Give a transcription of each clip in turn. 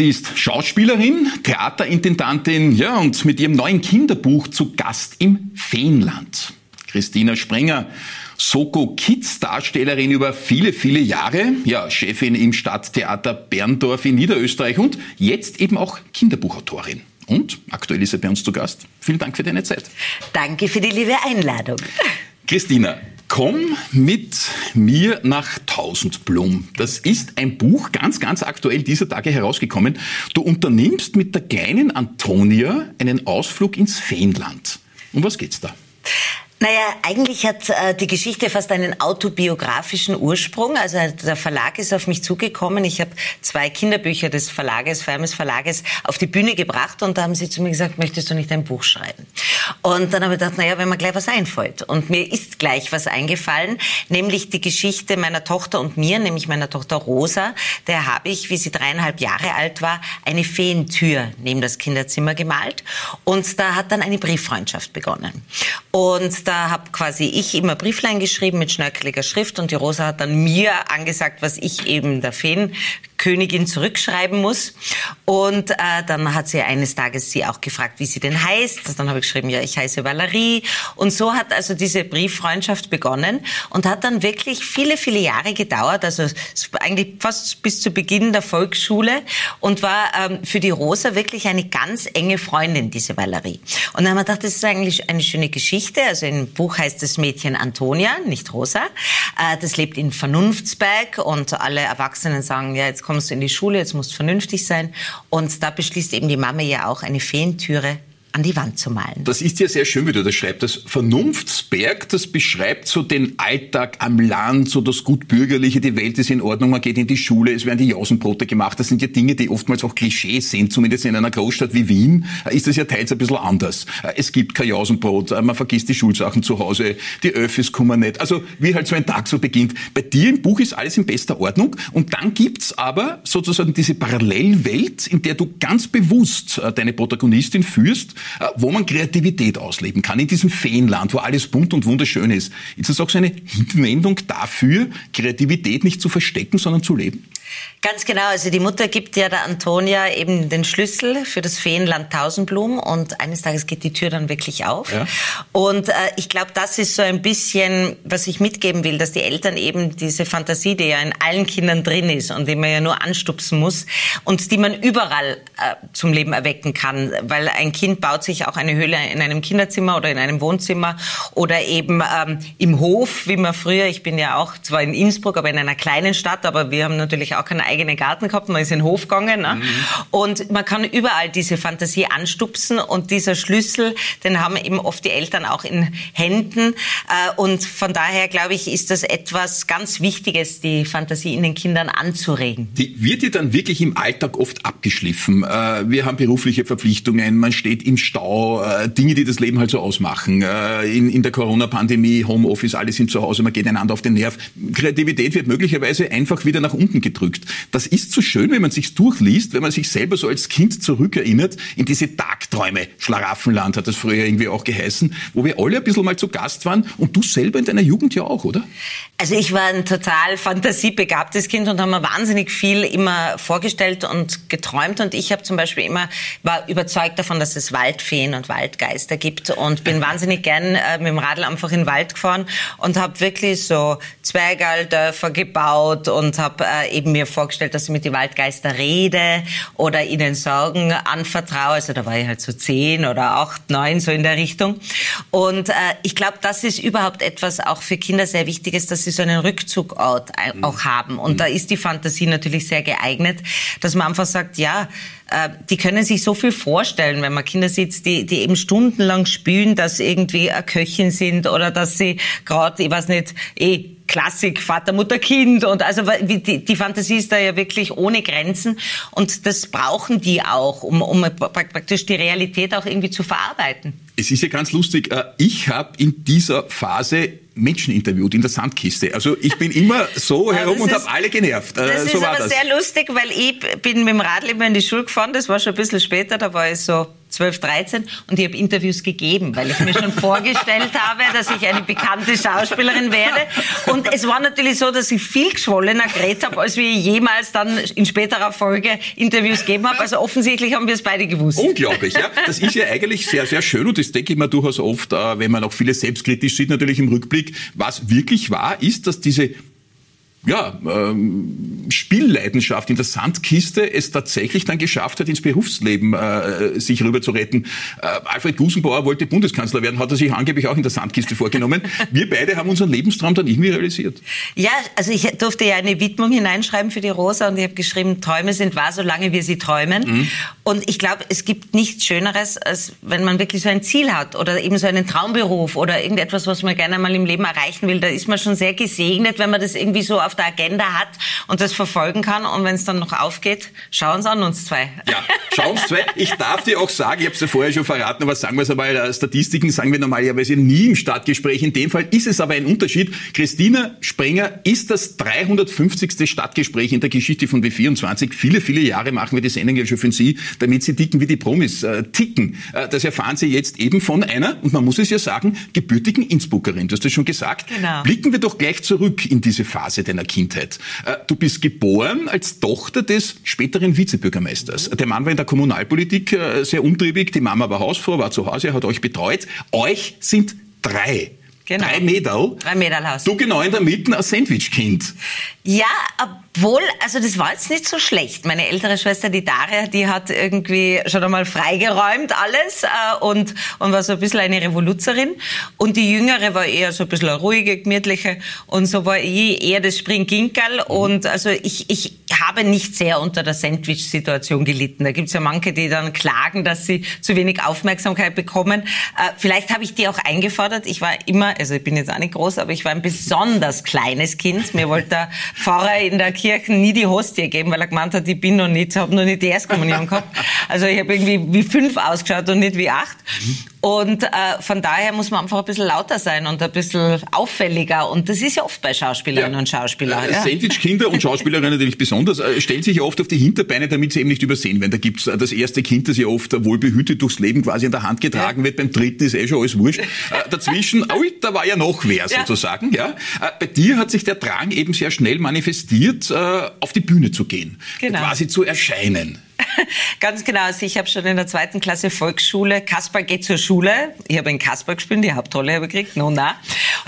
Sie ist Schauspielerin, Theaterintendantin, ja, und mit ihrem neuen Kinderbuch zu Gast im Feenland. Christina Sprenger, Soko Kids Darstellerin über viele, viele Jahre, ja, Chefin im Stadttheater Berndorf in Niederösterreich und jetzt eben auch Kinderbuchautorin. Und aktuell ist sie bei uns zu Gast. Vielen Dank für deine Zeit. Danke für die liebe Einladung. Christina, Komm mit mir nach Tausendblum. Das ist ein Buch, ganz, ganz aktuell dieser Tage herausgekommen. Du unternimmst mit der kleinen Antonia einen Ausflug ins Feenland. Um was geht's da? Naja, eigentlich hat äh, die Geschichte fast einen autobiografischen Ursprung. Also der Verlag ist auf mich zugekommen. Ich habe zwei Kinderbücher des Verlages, Firmes Verlages, auf die Bühne gebracht und da haben sie zu mir gesagt, möchtest du nicht ein Buch schreiben? Und dann habe ich gedacht, naja, wenn mir gleich was einfällt. Und mir ist gleich was eingefallen, nämlich die Geschichte meiner Tochter und mir, nämlich meiner Tochter Rosa. Der habe ich, wie sie dreieinhalb Jahre alt war, eine Feentür neben das Kinderzimmer gemalt. Und da hat dann eine Brieffreundschaft begonnen. Und da habe quasi ich immer Brieflein geschrieben mit schnörkeliger Schrift und die Rosa hat dann mir angesagt, was ich eben der Feenkönigin zurückschreiben muss. Und äh, dann hat sie eines Tages sie auch gefragt, wie sie denn heißt. Dann habe ich geschrieben, ja, ich heiße Valerie. Und so hat also diese Brieffreundschaft begonnen und hat dann wirklich viele, viele Jahre gedauert. Also eigentlich fast bis zu Beginn der Volksschule und war ähm, für die Rosa wirklich eine ganz enge Freundin, diese Valerie. Und dann haben wir gedacht, das ist eigentlich eine schöne Geschichte. Also in Buch heißt das Mädchen Antonia, nicht Rosa. Äh, das lebt in Vernunftsberg und alle Erwachsenen sagen, ja, jetzt kommst du in die Schule, jetzt musst du vernünftig sein. Und da beschließt eben die Mama ja auch eine Feentüre an die Wand zu malen. Das ist ja sehr schön, wie du das schreibst. Das Vernunftsberg, das beschreibt so den Alltag am Land, so das Gutbürgerliche, die Welt ist in Ordnung, man geht in die Schule, es werden die Jausenbrote gemacht. Das sind ja Dinge, die oftmals auch Klischees sind. Zumindest in einer Großstadt wie Wien ist das ja teils ein bisschen anders. Es gibt kein Jausenbrot, man vergisst die Schulsachen zu Hause, die Öffis kommen nicht. Also wie halt so ein Tag so beginnt. Bei dir im Buch ist alles in bester Ordnung und dann gibt's aber sozusagen diese Parallelwelt, in der du ganz bewusst äh, deine Protagonistin führst, wo man Kreativität ausleben kann, in diesem Feenland, wo alles bunt und wunderschön ist. Ist das auch so eine Hinwendung dafür, Kreativität nicht zu verstecken, sondern zu leben? Ganz genau. Also die Mutter gibt ja der Antonia eben den Schlüssel für das Feenland Tausendblum und eines Tages geht die Tür dann wirklich auf. Ja. Und äh, ich glaube, das ist so ein bisschen, was ich mitgeben will, dass die Eltern eben diese Fantasie, die ja in allen Kindern drin ist und die man ja nur anstupsen muss und die man überall äh, zum Leben erwecken kann, weil ein Kind baut sich auch eine Höhle in einem Kinderzimmer oder in einem Wohnzimmer oder eben ähm, im Hof, wie man früher, ich bin ja auch zwar in Innsbruck, aber in einer kleinen Stadt, aber wir haben natürlich auch auch keinen eigenen Garten gehabt, man ist in den Hof gegangen. Ne? Mhm. Und man kann überall diese Fantasie anstupsen und dieser Schlüssel, den haben eben oft die Eltern auch in Händen. Äh, und von daher, glaube ich, ist das etwas ganz Wichtiges, die Fantasie in den Kindern anzuregen. Die wird dir dann wirklich im Alltag oft abgeschliffen. Äh, wir haben berufliche Verpflichtungen, man steht im Stau, äh, Dinge, die das Leben halt so ausmachen. In, in der Corona-Pandemie, Homeoffice, alle sind zu Hause, man geht einander auf den Nerv. Kreativität wird möglicherweise einfach wieder nach unten gedrückt drückt. Das ist so schön, wenn man sich durchliest, wenn man sich selber so als Kind zurückerinnert in diese Tagträume. Schlaraffenland hat das früher irgendwie auch geheißen, wo wir alle ein bisschen mal zu Gast waren und du selber in deiner Jugend ja auch, oder? Also ich war ein total fantasiebegabtes Kind und habe mir wahnsinnig viel immer vorgestellt und geträumt und ich habe zum Beispiel immer war überzeugt davon, dass es Waldfeen und Waldgeister gibt und bin wahnsinnig gern äh, mit dem Radl einfach in den Wald gefahren und habe wirklich so Zwergaldörfer gebaut und habe äh, eben mir mir vorgestellt, dass ich mit den Waldgeister rede oder ihnen Sorgen anvertraue. Also da war ich halt so zehn oder acht, neun, so in der Richtung. Und äh, ich glaube, das ist überhaupt etwas auch für Kinder sehr Wichtiges, dass sie so einen Rückzugort mhm. auch haben. Und mhm. da ist die Fantasie natürlich sehr geeignet, dass man einfach sagt, ja, die können sich so viel vorstellen, wenn man Kinder sieht, die, die eben stundenlang spülen, dass irgendwie eine Köchin sind oder dass sie gerade, ich weiß nicht, eh Klassik, Vater, Mutter, Kind und also die, die Fantasie ist da ja wirklich ohne Grenzen und das brauchen die auch, um, um praktisch die Realität auch irgendwie zu verarbeiten. Es ist ja ganz lustig, äh, ich habe in dieser Phase Menschen interviewt in der Sandkiste. Also ich bin immer so herum und habe alle genervt. Äh, das so ist aber das. sehr lustig, weil ich bin mit dem Radl immer in die Schule gefahren, das war schon ein bisschen später, da war ich so 12, 13 und ich habe Interviews gegeben, weil ich mir schon vorgestellt habe, dass ich eine bekannte Schauspielerin werde. Und es war natürlich so, dass ich viel geschwollener geredet habe, als wir jemals dann in späterer Folge Interviews gegeben haben. Also offensichtlich haben wir es beide gewusst. Unglaublich, ja. Das ist ja eigentlich sehr, sehr schön und das denke ich mir durchaus oft, äh, wenn man auch viele selbstkritisch sieht, natürlich im Rückblick. Was wirklich wahr ist, dass diese ja, ähm, Spielleidenschaft in der Sandkiste es tatsächlich dann geschafft hat, ins Berufsleben äh, sich rüber zu retten. Äh, Alfred Gusenbauer wollte Bundeskanzler werden, hat er sich angeblich auch in der Sandkiste vorgenommen. Wir beide haben unseren Lebenstraum dann irgendwie realisiert. Ja, also ich durfte ja eine Widmung hineinschreiben für die Rosa und ich habe geschrieben, Träume sind wahr, solange wir sie träumen. Mhm. Und ich glaube, es gibt nichts Schöneres, als wenn man wirklich so ein Ziel hat oder eben so einen Traumberuf oder irgendetwas, was man gerne mal im Leben erreichen will. Da ist man schon sehr gesegnet, wenn man das irgendwie so auf der Agenda hat und das verfolgen kann. Und wenn es dann noch aufgeht, schauen Sie an uns zwei. Ja, schauen uns zwei. Ich darf dir auch sagen, ich habe es ja vorher schon verraten, aber sagen wir es einmal, äh, Statistiken sagen wir normalerweise nie im Stadtgespräch. In dem Fall ist es aber ein Unterschied. Christina Sprenger ist das 350. Stadtgespräch in der Geschichte von B24. Viele, viele Jahre machen wir die Sendung ja schon für Sie, damit Sie ticken wie die Promis äh, ticken. Äh, das erfahren Sie jetzt eben von einer, und man muss es ja sagen, gebürtigen Innsbruckerin. Du hast das schon gesagt. Genau. Blicken wir doch gleich zurück in diese Phase deiner Kindheit. Äh, du bist geboren als Tochter des späteren Vizebürgermeisters. Der Mann war in der Kommunalpolitik äh, sehr umtriebig, die Mama war Hausfrau, war zu Hause, hat euch betreut. Euch sind drei. Genau. Drei Mädel. Drei Mädel hast du. genau in der Mitte ein Sandwich-Kind. Ja, obwohl, also das war jetzt nicht so schlecht. Meine ältere Schwester, die Daria, die hat irgendwie schon einmal freigeräumt alles äh, und, und war so ein bisschen eine Revoluzerin. Und die Jüngere war eher so ein bisschen eine ruhige, gemütliche. Und so war ich eher das Springginkerl. Mhm. Und also ich, ich habe nicht sehr unter der Sandwich-Situation gelitten. Da gibt's ja manche, die dann klagen, dass sie zu wenig Aufmerksamkeit bekommen. Äh, vielleicht habe ich die auch eingefordert. Ich war immer, also ich bin jetzt auch nicht groß, aber ich war ein besonders kleines Kind. Mir wollte der Pfarrer in der Kirche nie die Hostie geben, weil er gemeint hat, ich bin noch nicht, habe noch nicht die Erstkommunion gehabt. Also ich habe irgendwie wie fünf ausgeschaut und nicht wie acht. Und äh, von daher muss man einfach ein bisschen lauter sein und ein bisschen auffälliger. Und das ist ja oft bei Schauspielerinnen ja. und Schauspielern. Äh, ja. Sandwich-Kinder und Schauspielerinnen natürlich besonders, äh, stellen sich oft auf die Hinterbeine, damit sie eben nicht übersehen werden. Da gibt's äh, das erste Kind, das ja oft wohlbehütet durchs Leben quasi in der Hand getragen ja. wird. Beim dritten ist eh schon alles wurscht. Äh, dazwischen, oh, da war ja noch wer sozusagen. Ja. Äh, bei dir hat sich der Drang eben sehr schnell manifestiert, äh, auf die Bühne zu gehen. Genau. Quasi zu erscheinen. Ganz genau. Also ich habe schon in der zweiten Klasse Volksschule, Kasper geht zur Schule. Ich habe in Kasper gespielt, die Hauptrolle habe ich gekriegt, no na.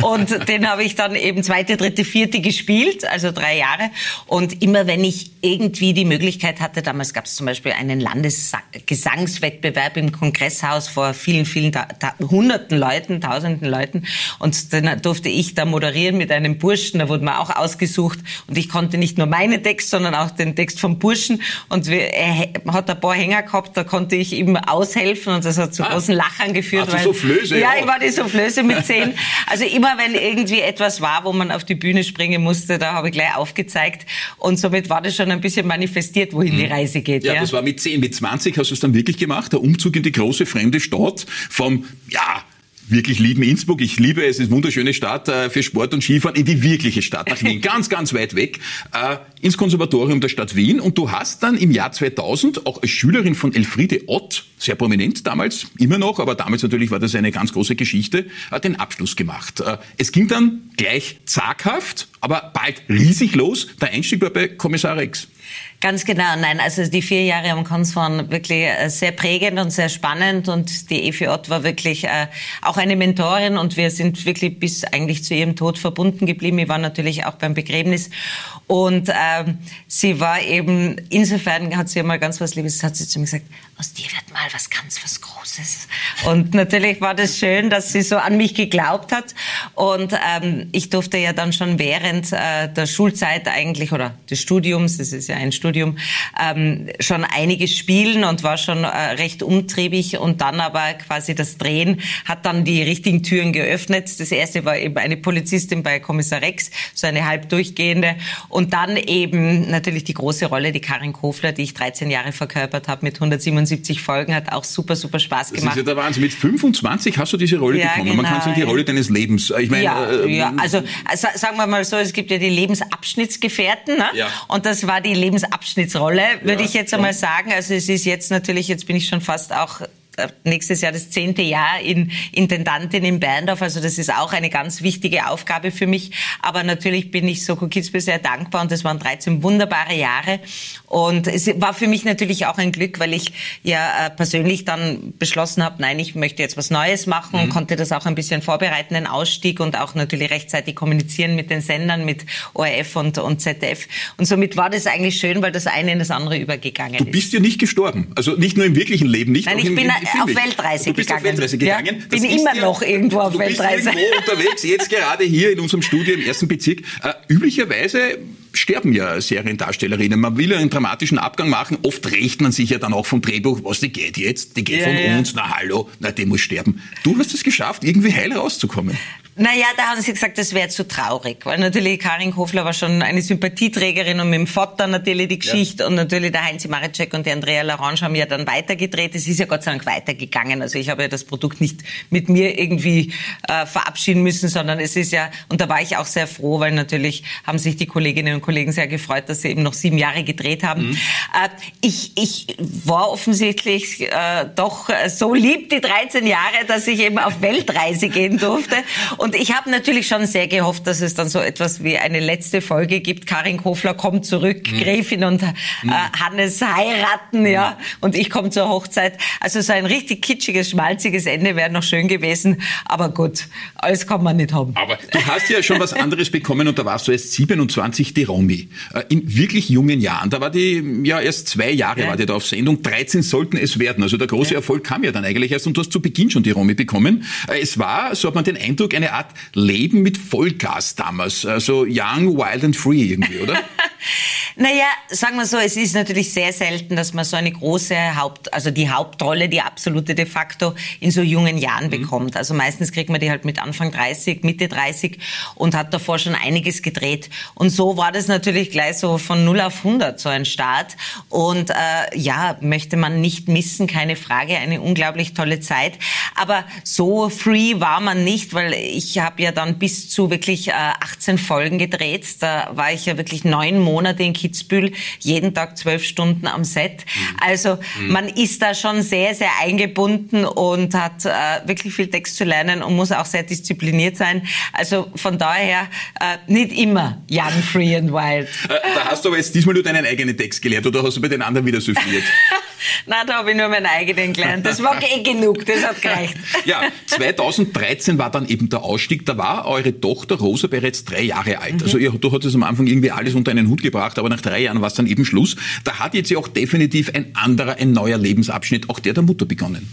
Und den habe ich dann eben zweite, dritte, vierte gespielt, also drei Jahre. Und immer wenn ich irgendwie die Möglichkeit hatte, damals gab es zum Beispiel einen Landesgesangswettbewerb im Kongresshaus vor vielen, vielen, hunderten Leuten, tausenden Leuten. Und dann durfte ich da moderieren mit einem Burschen, da wurde man auch ausgesucht. Und ich konnte nicht nur meinen Text, sondern auch den Text vom Burschen. Und er hat ein paar Hänger gehabt, da konnte ich ihm aushelfen und das hat zu ah, großen Lachern geführt. Weil, Soufflöse ja, ich war die Soufflöse mit zehn. Also immer wenn irgendwie etwas war, wo man auf die Bühne springen musste, da habe ich gleich aufgezeigt und somit war das schon ein bisschen manifestiert, wohin hm. die Reise geht. Ja, ja, das war mit zehn, mit 20 hast du es dann wirklich gemacht, der Umzug in die große fremde Stadt vom, ja, wirklich lieben Innsbruck. Ich liebe es, es ist eine wunderschöne Stadt äh, für Sport und Skifahren, in die wirkliche Stadt, nach Wien, ganz, ganz weit weg, äh, ins Konservatorium der Stadt Wien. Und du hast dann im Jahr 2000 auch als Schülerin von Elfriede Ott, sehr prominent damals, immer noch, aber damals natürlich war das eine ganz große Geschichte, äh, den Abschluss gemacht. Äh, es ging dann gleich zaghaft, aber bald riesig los. Der Einstieg war bei Kommissar Rex. Ganz genau, nein, also die vier Jahre am Konz waren wirklich äh, sehr prägend und sehr spannend und die Evi Ott war wirklich äh, auch eine Mentorin und wir sind wirklich bis eigentlich zu ihrem Tod verbunden geblieben. Ich war natürlich auch beim Begräbnis und ähm, sie war eben, insofern hat sie mal ganz was Liebes, hat sie zu mir gesagt, aus dir wird mal was ganz was Großes. Und natürlich war das schön, dass sie so an mich geglaubt hat und ähm, ich durfte ja dann schon während äh, der Schulzeit eigentlich oder des Studiums, das ist ja ein Studium, ähm, schon einiges spielen und war schon äh, recht umtriebig und dann aber quasi das Drehen hat dann die richtigen Türen geöffnet. Das erste war eben eine Polizistin bei Kommissar Rex, so eine halb durchgehende und dann eben natürlich die große Rolle, die Karin Kofler, die ich 13 Jahre verkörpert habe mit 177 Folgen, hat auch super, super Spaß gemacht. Das ist ja der Wahnsinn. Mit 25 hast du diese Rolle ja, bekommen. Genau. Man kann sagen, die Rolle deines Lebens. Ich meine, ja, äh, ja, also sagen wir mal so, es gibt ja die Lebensabschnittsgefährten ne? ja. und das war die Lebensabschnittsrolle, würde ja, ich jetzt einmal sagen. Also es ist jetzt natürlich, jetzt bin ich schon fast auch nächstes Jahr das zehnte Jahr in Intendantin in Berndorf. Also das ist auch eine ganz wichtige Aufgabe für mich. Aber natürlich bin ich Soko Kitzbühel sehr dankbar und das waren 13 wunderbare Jahre. Und es war für mich natürlich auch ein Glück, weil ich ja äh, persönlich dann beschlossen habe, nein, ich möchte jetzt was Neues machen mhm. und konnte das auch ein bisschen vorbereiten, den Ausstieg und auch natürlich rechtzeitig kommunizieren mit den Sendern, mit ORF und, und ZDF. Und somit war das eigentlich schön, weil das eine in das andere übergegangen ist. Du bist ja nicht gestorben. Also nicht nur im wirklichen Leben, nicht Nein, ich im, bin auf Weltreise du bist gegangen. auf Weltreise gegangen. Ja, bin immer ja, noch irgendwo auf Weltreise. Bist irgendwo unterwegs, jetzt gerade hier in unserem Studio im ersten Bezirk. Äh, üblicherweise sterben ja Seriendarstellerinnen. Man will ja einen dramatischen Abgang machen. Oft rächt man sich ja dann auch vom Drehbuch. Was, die geht jetzt? Die geht ja, von ja. uns? Na hallo, na, die muss sterben. Du hast es geschafft, irgendwie heil rauszukommen. Naja, da haben sie gesagt, das wäre zu traurig, weil natürlich Karin Kofler war schon eine Sympathieträgerin und mit dem Vater natürlich die Geschichte ja. und natürlich der Heinz Maricek und die Andrea Larange haben ja dann weitergedreht. Es ist ja Gott sei Dank weitergegangen. Also ich habe ja das Produkt nicht mit mir irgendwie äh, verabschieden müssen, sondern es ist ja, und da war ich auch sehr froh, weil natürlich haben sich die Kolleginnen und Kollegen sehr gefreut, dass sie eben noch sieben Jahre gedreht haben. Mhm. Äh, ich, ich war offensichtlich äh, doch so lieb die 13 Jahre, dass ich eben auf Weltreise gehen durfte. Und ich habe natürlich schon sehr gehofft, dass es dann so etwas wie eine letzte Folge gibt. Karin Kofler kommt zurück, mhm. Gräfin und äh, mhm. Hannes heiraten, ja, mhm. und ich komme zur Hochzeit. Also so ein richtig kitschiges, schmalziges Ende wäre noch schön gewesen. Aber gut, alles kann man nicht haben. Aber du hast ja schon was anderes bekommen und da warst du erst 27, die Romy. Äh, in wirklich jungen Jahren. Da war die ja erst zwei Jahre ja. war die da auf Sendung. 13 sollten es werden. Also der große ja. Erfolg kam ja dann eigentlich erst und du hast zu Beginn schon die Romy bekommen. Äh, es war, so hat man den Eindruck, eine Art Leben mit Vollgas damals. Also young, wild and free irgendwie, oder? naja, sagen wir so, es ist natürlich sehr selten, dass man so eine große Haupt, also die Hauptrolle, die absolute de facto in so jungen Jahren mhm. bekommt. Also meistens kriegt man die halt mit Anfang 30, Mitte 30 und hat davor schon einiges gedreht. Und so war das natürlich gleich so von 0 auf 100 so ein Start. Und äh, ja, möchte man nicht missen, keine Frage, eine unglaublich tolle Zeit. Aber so free war man nicht, weil ich habe ja dann bis zu wirklich äh, 18 Folgen gedreht. Da war ich ja wirklich neun Monate in Kitzbühel, jeden Tag zwölf Stunden am Set. Mhm. Also mhm. man ist da schon sehr, sehr eingebunden und hat äh, wirklich viel Text zu lernen und muss auch sehr diszipliniert sein. Also von daher äh, nicht immer young, free and wild. Äh, da hast du aber jetzt diesmal nur deinen eigenen Text gelernt oder hast du bei den anderen wieder souffliert? Nein, da habe ich nur meinen eigenen gelernt. Das war eh genug, das hat gereicht. Ja, 2013 war dann eben der Ausstieg. Da war eure Tochter Rosa bereits drei Jahre alt. Mhm. Also ihr, du hattest am Anfang irgendwie alles unter einen Hut gebracht, aber nach drei Jahren war es dann eben Schluss. Da hat jetzt ja auch definitiv ein anderer, ein neuer Lebensabschnitt, auch der der Mutter begonnen.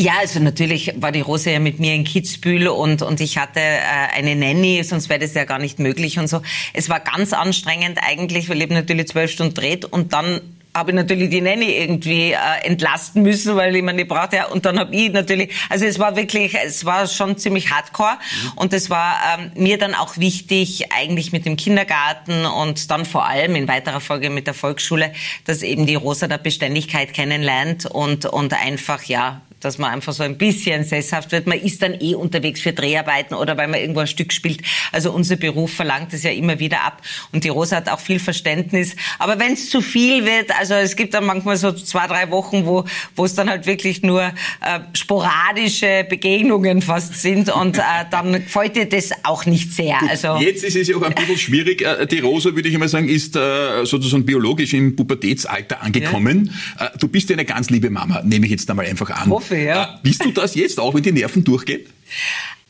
Ja, also natürlich war die Rosa ja mit mir in Kitzbühel und, und ich hatte äh, eine Nanny, sonst wäre das ja gar nicht möglich und so. Es war ganz anstrengend eigentlich, weil eben natürlich zwölf Stunden dreht und dann habe ich natürlich die Nanny irgendwie äh, entlasten müssen, weil ich meine, die brauchte ja, und dann habe ich natürlich, also es war wirklich, es war schon ziemlich hardcore mhm. und es war ähm, mir dann auch wichtig, eigentlich mit dem Kindergarten und dann vor allem in weiterer Folge mit der Volksschule, dass eben die Rosa der Beständigkeit kennenlernt und, und einfach, ja, dass man einfach so ein bisschen sesshaft wird. Man ist dann eh unterwegs für Dreharbeiten oder weil man irgendwo ein Stück spielt. Also unser Beruf verlangt es ja immer wieder ab. Und die Rosa hat auch viel Verständnis. Aber wenn es zu viel wird, also es gibt dann manchmal so zwei, drei Wochen, wo, wo es dann halt wirklich nur äh, sporadische Begegnungen fast sind und äh, dann gefällt dir das auch nicht sehr. Gut, also jetzt ist es ja auch ein bisschen schwierig. Äh, die Rosa, würde ich einmal sagen, ist äh, sozusagen biologisch im Pubertätsalter angekommen. Ja. Äh, du bist ja eine ganz liebe Mama, nehme ich jetzt einmal einfach an hoffe, Äh, bist du das jetzt auch, wenn die Nerven durchgehen?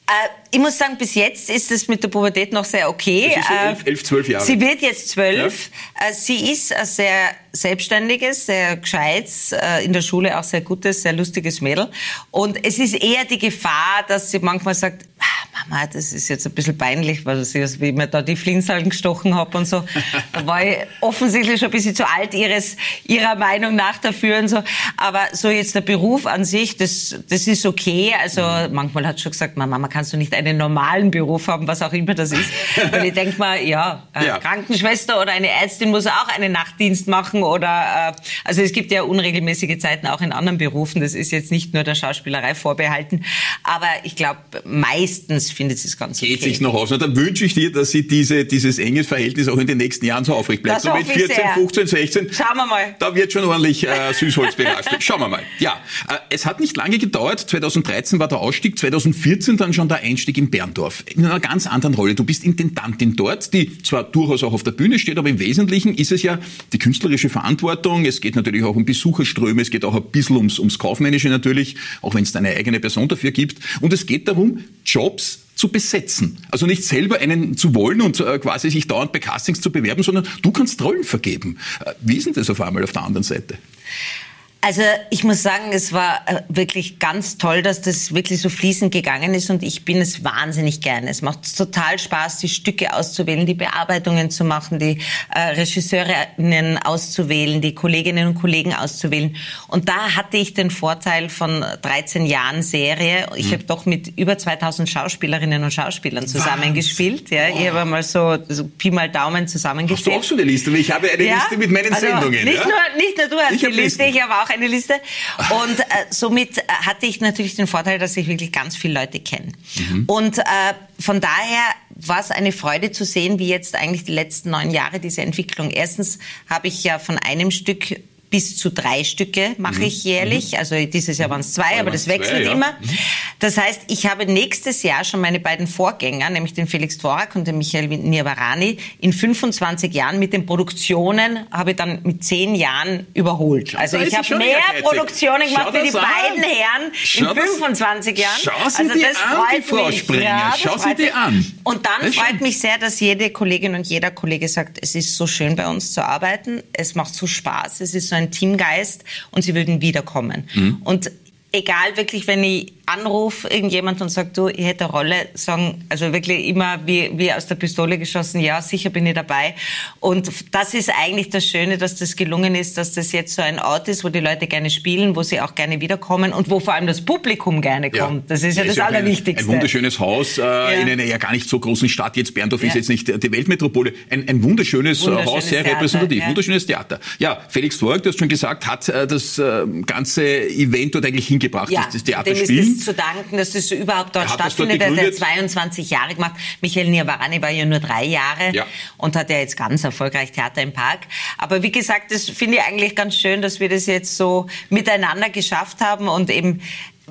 Äh, ich muss sagen, bis jetzt ist es mit der Pubertät noch sehr okay. Das ist so elf, elf, zwölf Jahre. Sie wird jetzt zwölf. Ja. Äh, sie ist sehr selbstständiges, sehr gescheites, äh, in der Schule auch sehr gutes, sehr lustiges Mädel. Und es ist eher die Gefahr, dass sie manchmal sagt, ah, Mama, das ist jetzt ein bisschen peinlich, weil sie, wie ich mir da die Flinsalgen gestochen habe und so. Da war ich offensichtlich schon ein bisschen zu alt ihres, ihrer Meinung nach dafür und so. Aber so jetzt der Beruf an sich, das, das ist okay. Also mhm. manchmal hat sie schon gesagt, Mama, kannst du nicht einen normalen Beruf haben, was auch immer das ist. Weil ich denke mal, ja, ja, Krankenschwester oder eine Ärztin muss auch einen Nachtdienst machen oder, äh, also es gibt ja unregelmäßige Zeiten auch in anderen Berufen. Das ist jetzt nicht nur der Schauspielerei vorbehalten. Aber ich glaube, meistens finde, es ganz okay. Geht sich noch aus. Und dann wünsche ich dir, dass sie diese, dieses enge Verhältnis auch in den nächsten Jahren so aufrecht bleibt. Das so mit hoffe ich 14, sehr. 15, 16. Schauen wir mal. Da wird schon ordentlich äh, Süßholz beraspelt. Schauen wir mal. Ja, äh, es hat nicht lange gedauert. 2013 war der Ausstieg, 2014 dann schon der Einstieg in Berndorf. In einer ganz anderen Rolle. Du bist Intendantin dort, die zwar durchaus auch auf der Bühne steht, aber im Wesentlichen ist es ja die künstlerische Verantwortung. Es geht natürlich auch um Besucherströme, es geht auch ein bisschen ums, ums Kaufmännische natürlich, auch wenn es da eine eigene Person dafür gibt. Und es geht darum, Jobs zu besetzen. Also nicht selber einen zu wollen und äh, quasi sich dauernd bei Castings zu bewerben, sondern du kannst Rollen vergeben. Äh, wie ist denn das auf einmal auf der anderen Seite? Also ich muss sagen, es war äh, wirklich ganz toll, dass das wirklich so fließend gegangen ist und ich bin es wahnsinnig gerne. Es macht total Spaß, die Stücke auszuwählen, die Bearbeitungen zu machen, die äh, Regisseurinnen auszuwählen, die Kolleginnen und Kollegen auszuwählen. Und da hatte ich den Vorteil von 13 Jahren Serie. Ich mhm. habe doch mit über 2000 Schauspielerinnen und Schauspielern zusammengespielt. Ja, oh. ich habe mal so, so Pi mal Daumen zusammengezählt. Hast du auch so eine Liste? Ich habe eine ja? Liste mit meinen also Sendungen. Nicht, ja? nur, nicht nur du hast ich die Liste, Listen. ich habe auch eine Liste. Und äh, somit äh, hatte ich natürlich den Vorteil, dass ich wirklich ganz viele Leute kenne. Mhm. Und äh, von daher war es eine Freude zu sehen, wie jetzt eigentlich die letzten neun Jahre diese Entwicklung. Erstens habe ich ja von einem Stück bis zu drei Stücke mache ich jährlich. Also dieses Jahr waren es zwei, aber das wechselt zwei, ja. immer. Das heißt, ich habe nächstes Jahr schon meine beiden Vorgänger, nämlich den Felix Dvorak und den Michael Nirvarani, in 25 Jahren mit den Produktionen habe ich dann mit zehn Jahren überholt. Also ich habe schon mehr. Produktionen gemacht wie die an. beiden Herren Schau in das- 25 Jahren. Schau sie also dir das an, freut die Frau mich. Sprenger. Ja, Schau sie mich. an. Und dann Das freut schön. mich sehr, dass jede Kollegin und jeder Kollege sagt, es ist so schön bei uns zu arbeiten, es macht so Spaß, es ist so ein Teamgeist und sie würden wiederkommen. Mhm. Und egal wirklich, wenn ich anrufe irgendjemand und sagt, du, ich hätte eine Rolle, sagen, also wirklich immer wie, wie aus der Pistole geschossen, ja, sicher bin ich dabei. Und das ist eigentlich das Schöne, dass das gelungen ist, dass das jetzt so ein Ort ist, wo die Leute gerne spielen, wo sie auch gerne wiederkommen und wo vor allem das Publikum gerne kommt. Das ist ja, das auch Allerwichtigste. Ein, ein wunderschönes Haus äh, in einer ja gar nicht so großen Stadt. Jetzt Berndorf ist Ja. jetzt nicht die Weltmetropole. Ein, ein wunderschönes, äh, Wunderschönes Haus, sehr Theater, repräsentativ. ja. Wunderschönes Theater. Ja, Felix Dvorak, du hast schon gesagt, hat äh, das äh, ganze Event dort eigentlich hingebracht, Ja, das, Theater ist spielen. Zu danken, dass das so überhaupt dort stattfindet. Er hat ja gegründet. 22 Jahre gemacht. Michael Nirvarani war ja nur drei Jahre Ja. und hat ja jetzt ganz erfolgreich Theater im Park. Aber wie gesagt, das finde ich eigentlich ganz schön, dass wir das jetzt so miteinander geschafft haben und eben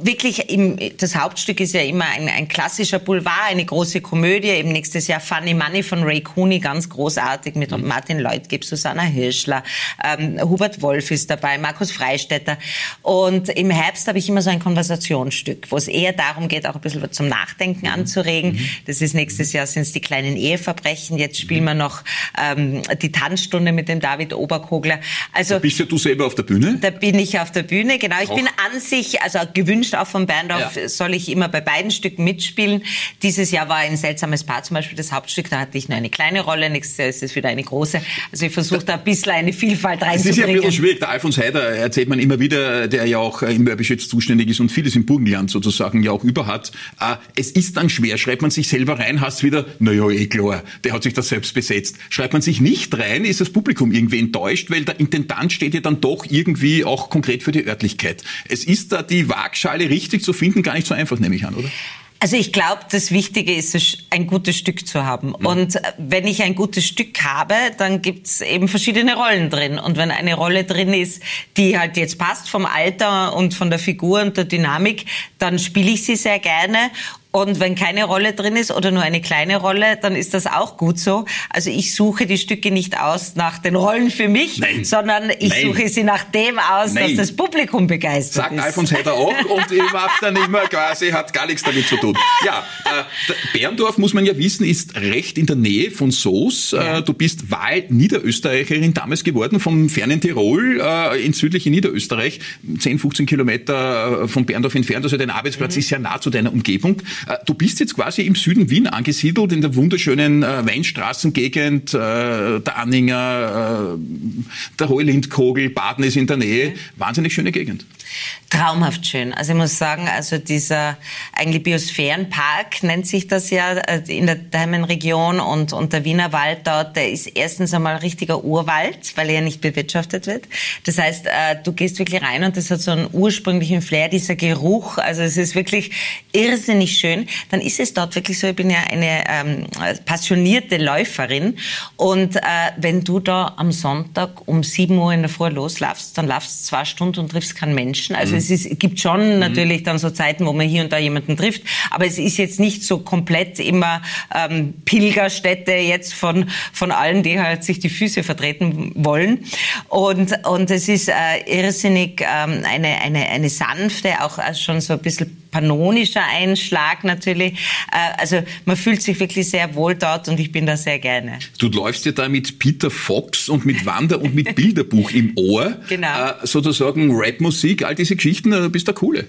wirklich im, das Hauptstück ist ja immer ein, ein klassischer Boulevard, eine große Komödie. Eben nächstes Jahr Funny Money von Ray Cooney, ganz großartig mit Mhm. Martin Leutgeb, Susanna Hirschler, ähm, Hubert Wolf ist dabei, Markus Freistetter. Und im Herbst habe ich immer so ein Konversationsstück, wo es eher darum geht, auch ein bisschen zum Nachdenken Mhm. anzuregen. Das ist nächstes Jahr sind es die kleinen Eheverbrechen. Jetzt spielen Mhm. wir noch ähm, die Tanzstunde mit dem David Oberkogler. Also Bist ja du selber auf der Bühne? da bin ich auf der Bühne, genau. Ich Auch. bin an sich, also gewünscht auch von Berndorf, Ja. soll ich immer bei beiden Stücken mitspielen. Dieses Jahr war ein seltsames Paar zum Beispiel das Hauptstück, da hatte ich nur eine kleine Rolle, nächstes Jahr ist es wieder eine große. Also ich versuche da ein bisschen eine Vielfalt Es ist ja ein reinzubringen. bisschen schwierig. Der Alfons Heider erzählt man immer wieder, der ja auch im Mörbisch jetzt zuständig ist und vieles im Burgenland sozusagen ja auch über hat. Äh, Es ist dann schwer. Schreibt man sich selber rein, hast wieder, naja, eh klar, der hat sich das selbst besetzt. Schreibt man sich nicht rein, ist das Publikum irgendwie enttäuscht, weil der Intendant steht ja dann doch irgendwie auch konkret für die Örtlichkeit. Es ist da die Waagschale richtig zu finden, gar nicht so einfach, nehme ich an, oder? Also ich glaube, das Wichtige ist, es- ein gutes Stück zu haben. Und äh, wenn ich ein gutes Stück habe, dann gibt's eben verschiedene Rollen drin. Und wenn eine Rolle drin ist, die halt jetzt passt vom Alter und von der Figur und der Dynamik, dann spiele ich sie sehr gerne. Und wenn keine Rolle drin ist oder nur eine kleine Rolle, dann ist das auch gut so. Also ich suche die Stücke nicht aus nach den Rollen für mich, Nein. sondern ich Nein. suche sie nach dem aus, Nein. dass das Publikum begeistert Sagt ist. Alfons Heider auch und ich mache dann immer quasi, hat gar nichts damit zu tun. Ja, äh, Berndorf, muss man ja wissen, ist recht in der Nähe von Soos. Ja. Äh, du bist Wahl-Niederösterreicherin damals geworden, vom fernen Tirol äh, ins südliche Niederösterreich, 10, 15 Kilometer äh, von Berndorf entfernt, also dein Arbeitsplatz Mhm. ist ja nah zu deiner Umgebung. Äh, du bist jetzt quasi im Süden Wien angesiedelt, in der wunderschönen äh, Weinstraßengegend, äh, der Anninger, äh, der Heulindkogel, Baden ist in der Nähe. Wahnsinnig schöne Gegend. Traumhaft schön. Also ich muss sagen, also dieser eigentlich Biosphärenpark nennt sich das ja äh, in der Daimenregion und, und der Wiener Wald dort, der ist erstens einmal richtiger Urwald, weil er ja nicht bewirtschaftet wird. Das heißt, äh, du gehst wirklich rein und das hat so einen ursprünglichen Flair, dieser Geruch. Also es ist wirklich irrsinnig schön. dann ist es dort wirklich so, ich bin ja eine ähm, passionierte Läuferin und äh, wenn du da am Sonntag um 7 Uhr in der Früh loslaufst, dann laufst du zwei Stunden und triffst keinen Menschen. Also. Es ist, gibt schon mhm. natürlich dann so Zeiten, wo man hier und da jemanden trifft, aber es ist jetzt nicht so komplett immer ähm, Pilgerstätte jetzt von, von allen, die halt sich die Füße vertreten wollen. Und, und es ist äh, irrsinnig ähm, eine, eine, eine sanfte, auch äh, schon so ein bisschen panonischer Einschlag natürlich. Äh, also man fühlt sich wirklich sehr wohl dort und ich bin da sehr gerne. Du läufst ja da mit Peter Fox und mit Wander und mit Bilderbuch im Ohr. Genau. Äh, sozusagen Rapmusik, all diese Geschichten, du bist der Coole.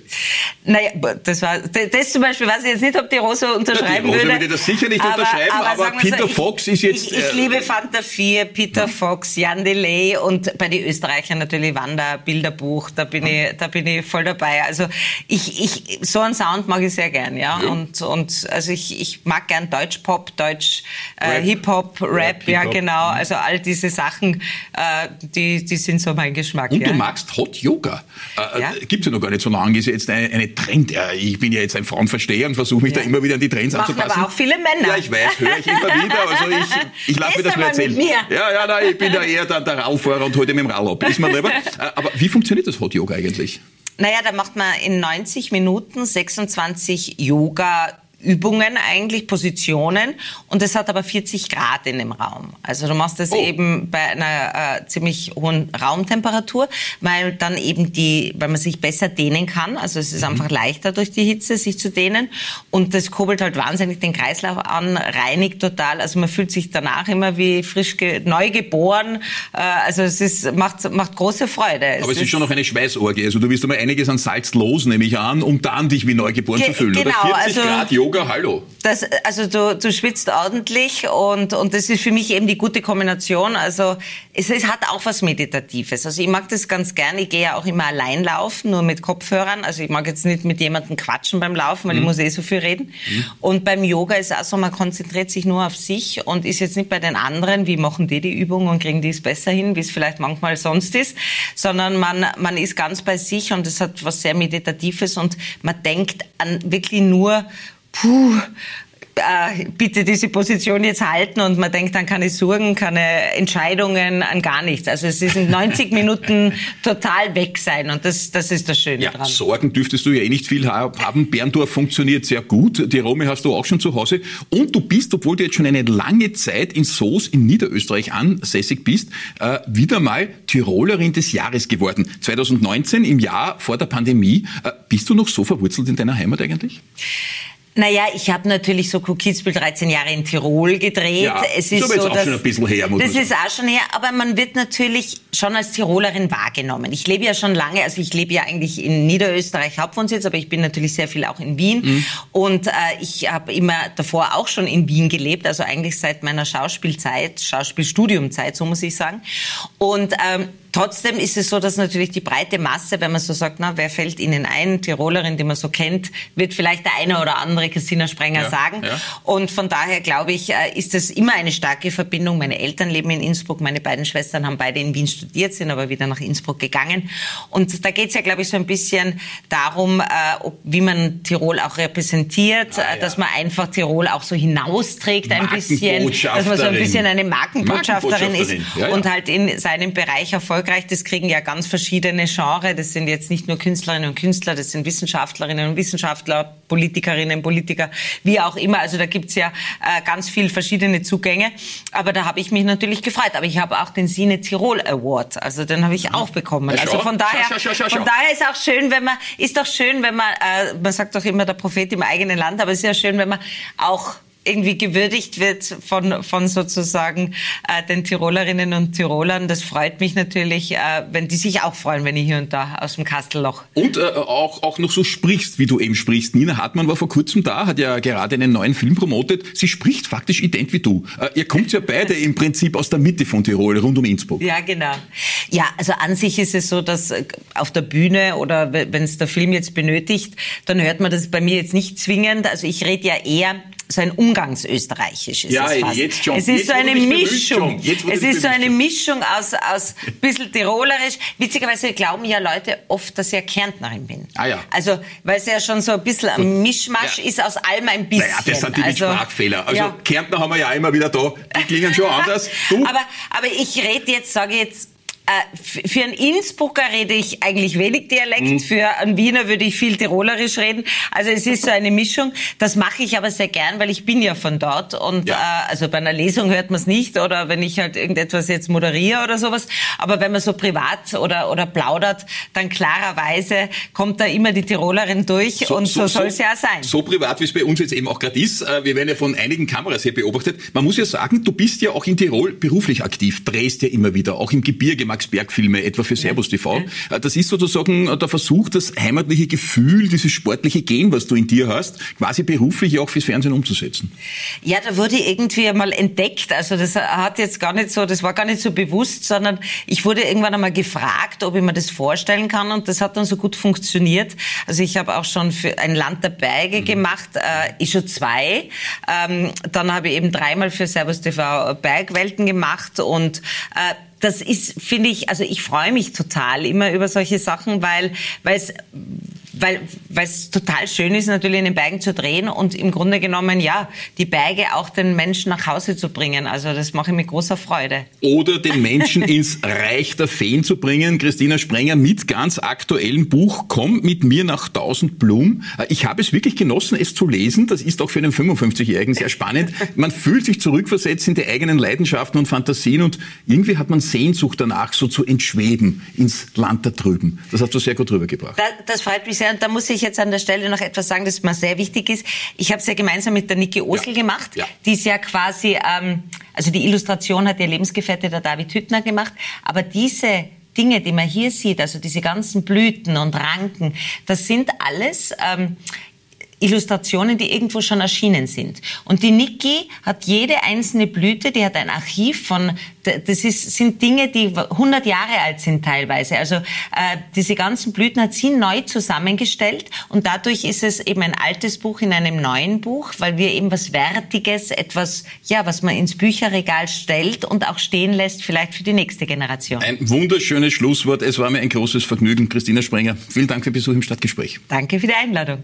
Naja, das war, das zum Beispiel weiß ich jetzt nicht, ob die Rosa unterschreiben ja, die Rosa würde. das sicher nicht aber, unterschreiben, aber, aber Peter so, Fox ich, ist jetzt... Ich, ich äh, liebe Fanta 4, Peter ja. Fox, Jan Delay und bei den Österreichern natürlich Wander, Bilderbuch, da bin, ja. ich, da bin ich voll dabei. Also ich, ich, so einen Sound mag ich sehr gern, ja. ja. Und, und also ich, ich mag gern Deutsch-Pop, Deutsch, äh, Hip-Hop, Rap, Rap ja genau. Also all diese Sachen, äh, die, die sind so mein Geschmack. Und du magst Hot Yoga. Äh, ja? Gibt es ja noch gar nicht so lange, ist jetzt eine, eine Trend. ich bin ja jetzt ein Frauenversteher und versuche mich da immer wieder an die Trends Machen anzupassen. aber auch viele Männer. Ja, ich weiß, höre ich immer wieder. Also ich, ich lasse mir das mal erzählen. Mit mir. Ja, ja, nein, ich bin da eher der, der Radfahrer und heute mit dem Rad ab. Ist mir lieber. Äh, aber wie funktioniert das Hot Yoga eigentlich? Naja, da macht man in 90 Minuten 26 Yoga Übungen eigentlich, Positionen und es hat aber 40 Grad in dem Raum. Also du machst das oh. eben bei einer äh, ziemlich hohen Raumtemperatur, weil dann eben die, weil man sich besser dehnen kann. Also es ist mhm. einfach leichter durch die Hitze, sich zu dehnen und das kurbelt halt wahnsinnig den Kreislauf an, reinigt total. Also man fühlt sich danach immer wie frisch neu geboren. Äh, also es ist, macht, macht große Freude. Aber es, es ist schon noch eine Schweißorgie. Also du wirst einmal einiges an Salz los, nehme ich an, um dann dich wie neu geboren Ge zu fühlen. Genau, Oder 40 also, Grad Yoga Yoga, hallo. Das, also du, du schwitzt ordentlich und, und das ist für mich eben die gute Kombination. Also es, es hat auch was Meditatives. Also ich mag das ganz gern. Ich gehe ja auch immer allein laufen, nur mit Kopfhörern. Also ich mag jetzt nicht mit jemandem quatschen beim Laufen, weil mhm. ich muss eh so viel reden. Mhm. Und beim Yoga ist auch so, man konzentriert sich nur auf sich und ist jetzt nicht bei den anderen, wie machen die die Übung und kriegen die es besser hin, wie es vielleicht manchmal sonst ist, sondern man, man ist ganz bei sich und es hat was sehr Meditatives und man denkt an wirklich nur puh, äh, bitte diese Position jetzt halten und man denkt an keine Sorgen, keine Entscheidungen, an gar nichts. Also es ist in 90 Minuten total weg sein und das, das ist das Schöne ja, dran. Sorgen dürftest du ja eh nicht viel haben. Berndorf funktioniert sehr gut. Die Rome hast du auch schon zu Hause. Und du bist, obwohl du jetzt schon eine lange Zeit in Soos in Niederösterreich ansässig bist, äh, wieder mal Tirolerin des Jahres geworden. 2019, im Jahr vor der Pandemie. Äh, bist du noch so verwurzelt in deiner Heimat eigentlich? Naja, ich habe natürlich so Kitzbühel 13 Jahre in Tirol gedreht. Ja, es ist so, so auch schon ein bisschen her, muss Das ist auch schon her, aber man wird natürlich schon als Tirolerin wahrgenommen. Ich lebe ja schon lange, also ich lebe ja eigentlich in Niederösterreich Hauptwohnsitz, aber ich bin natürlich sehr viel auch in Wien. Mhm. Und äh, ich habe immer davor auch schon in Wien gelebt, also eigentlich seit meiner Schauspielzeit, Schauspielstudiumzeit, so muss ich sagen. Und ähm, Trotzdem ist es so, dass natürlich die breite Masse, wenn man so sagt, na, wer fällt Ihnen ein, Tirolerin, die man so kennt, wird vielleicht der eine oder andere Christina Sprenger ja, sagen. Ja. Und von daher glaube ich, äh, ist es immer eine starke Verbindung. Meine Eltern leben in Innsbruck, meine beiden Schwestern haben beide in Wien studiert, sind aber wieder nach Innsbruck gegangen. Und da geht es ja, glaube ich, so ein bisschen darum, äh, wie man Tirol auch repräsentiert, ah, äh, ja. dass man einfach Tirol auch so hinausträgt ein bisschen, dass man so ein bisschen eine Markenbotschafterin, Markenbotschafterin ist und halt in seinem Bereich erfolgreich erfolgreich. Das kriegen ja ganz verschiedene Genres. Das sind jetzt nicht nur Künstlerinnen und Künstler, das sind Wissenschaftlerinnen und Wissenschaftler, Politikerinnen, Politiker, wie auch immer. Also da gibt's ja äh, ganz viel verschiedene Zugänge. Aber da habe ich mich natürlich gefreut. Aber ich habe auch den Sine Tirol Award. Also den habe ich auch bekommen. Also von daher, von daher ist auch schön, wenn man, ist doch schön, wenn man, äh, man sagt doch immer der Prophet im eigenen Land, aber es ist ja schön, wenn man auch irgendwie gewürdigt wird von, von sozusagen äh, den Tirolerinnen und Tirolern. Das freut mich natürlich, äh, wenn die sich auch freuen, wenn ich hier und da aus dem Kastellloch. Und äh, auch, auch noch so sprichst, wie du eben sprichst. Nina Hartmann war vor kurzem da, hat ja gerade einen neuen Film promotet. Sie spricht faktisch ident wie du. Äh, ihr kommt ja beide im Prinzip aus der Mitte von Tirol, rund um Innsbruck. Ja, genau. Ja, also an sich ist es so, dass äh, auf der Bühne oder wenn es der Film jetzt benötigt, dann hört man das bei mir jetzt nicht zwingend. Also ich rede ja eher so ein Umgangsösterreichisch ist ja, es fast. jetzt schon. Es ist jetzt, so eine Mischung. es ist so eine Mischung aus, aus ein bisschen tirolerisch. Witzigerweise glauben ja Leute oft, dass ich ja Kärntnerin bin. Ah ja. Also, weil es ja schon so ein bisschen ein Mischmasch ja. ist aus allem ein bisschen. Naja, das sind die also, Sprachfehler. Also ja. Kärntner haben wir ja immer wieder da, die klingen schon anders. Du? Aber, aber ich rede jetzt, sage jetzt, für einen Innsbrucker rede ich eigentlich wenig Dialekt, mhm. für einen Wiener würde ich viel Tirolerisch reden. Also es ist so eine Mischung. Das mache ich aber sehr gern, weil ich bin ja von dort. Und ja. äh, also bei einer Lesung hört man es nicht oder wenn ich halt irgendetwas jetzt moderiere oder sowas. Aber wenn man so privat oder, oder plaudert, dann klarerweise kommt da immer die Tirolerin durch so, und so, so soll es ja sein. So privat, wie es bei uns jetzt eben auch gerade ist. Äh, wir werden ja von einigen Kameras hier beobachtet. Man muss ja sagen, du bist ja auch in Tirol beruflich aktiv, drehst ja immer wieder, auch im Gebirge. Max-Berg-Filme, etwa für Servus TV. Ja. Das ist sozusagen der Versuch, das heimatliche Gefühl, dieses sportliche Gen, was du in dir hast, quasi beruflich auch fürs Fernsehen umzusetzen. Ja, da wurde irgendwie einmal entdeckt. Also das hat jetzt gar nicht so, das war gar nicht so bewusst, sondern ich wurde irgendwann einmal gefragt, ob ich mir das vorstellen kann und das hat dann so gut funktioniert. Also ich habe auch schon für ein Land der Berge mhm. gemacht, äh, ich schon zwei. Ähm, dann habe ich eben dreimal für Servus TV Bergwelten gemacht und äh, das ist, finde ich, also ich freue mich total immer über solche Sachen, weil, weil es weil es total schön ist, natürlich in den Bergen zu drehen und im Grunde genommen, ja, die Berge auch den Menschen nach Hause zu bringen. Also das mache ich mit großer Freude. Oder den Menschen ins Reich der Feen zu bringen. Christina Sprenger mit ganz aktuellem Buch Komm mit mir nach tausend Blumen. Ich habe es wirklich genossen, es zu lesen. Das ist auch für einen 55-Jährigen sehr spannend. Man fühlt sich zurückversetzt in die eigenen Leidenschaften und Fantasien und irgendwie hat man Sehnsucht danach, so zu entschweben ins Land da drüben. Das hast du sehr gut rübergebracht. Das, das freut mich sehr und da muss ich jetzt an der Stelle noch etwas sagen, das mir sehr wichtig ist. Ich habe es ja gemeinsam mit der Niki Osel ja. gemacht. Ja. Die ist ja quasi, ähm, also die Illustration hat ihr Lebensgefährte der David Hüttner gemacht. Aber diese Dinge, die man hier sieht, also diese ganzen Blüten und Ranken, das sind alles ähm, Illustrationen, die irgendwo schon erschienen sind. Und die Niki hat jede einzelne Blüte, die hat ein Archiv von, das ist, sind Dinge, die 100 Jahre alt sind teilweise. Also äh, diese ganzen Blüten hat sie neu zusammengestellt und dadurch ist es eben ein altes Buch in einem neuen Buch, weil wir eben was Wertiges, etwas, ja, was man ins Bücherregal stellt und auch stehen lässt, vielleicht für die nächste Generation. Ein wunderschönes Schlusswort. Es war mir ein großes Vergnügen. Christina Sprenger, vielen Dank für Besuch im Stadtgespräch. Danke für die Einladung.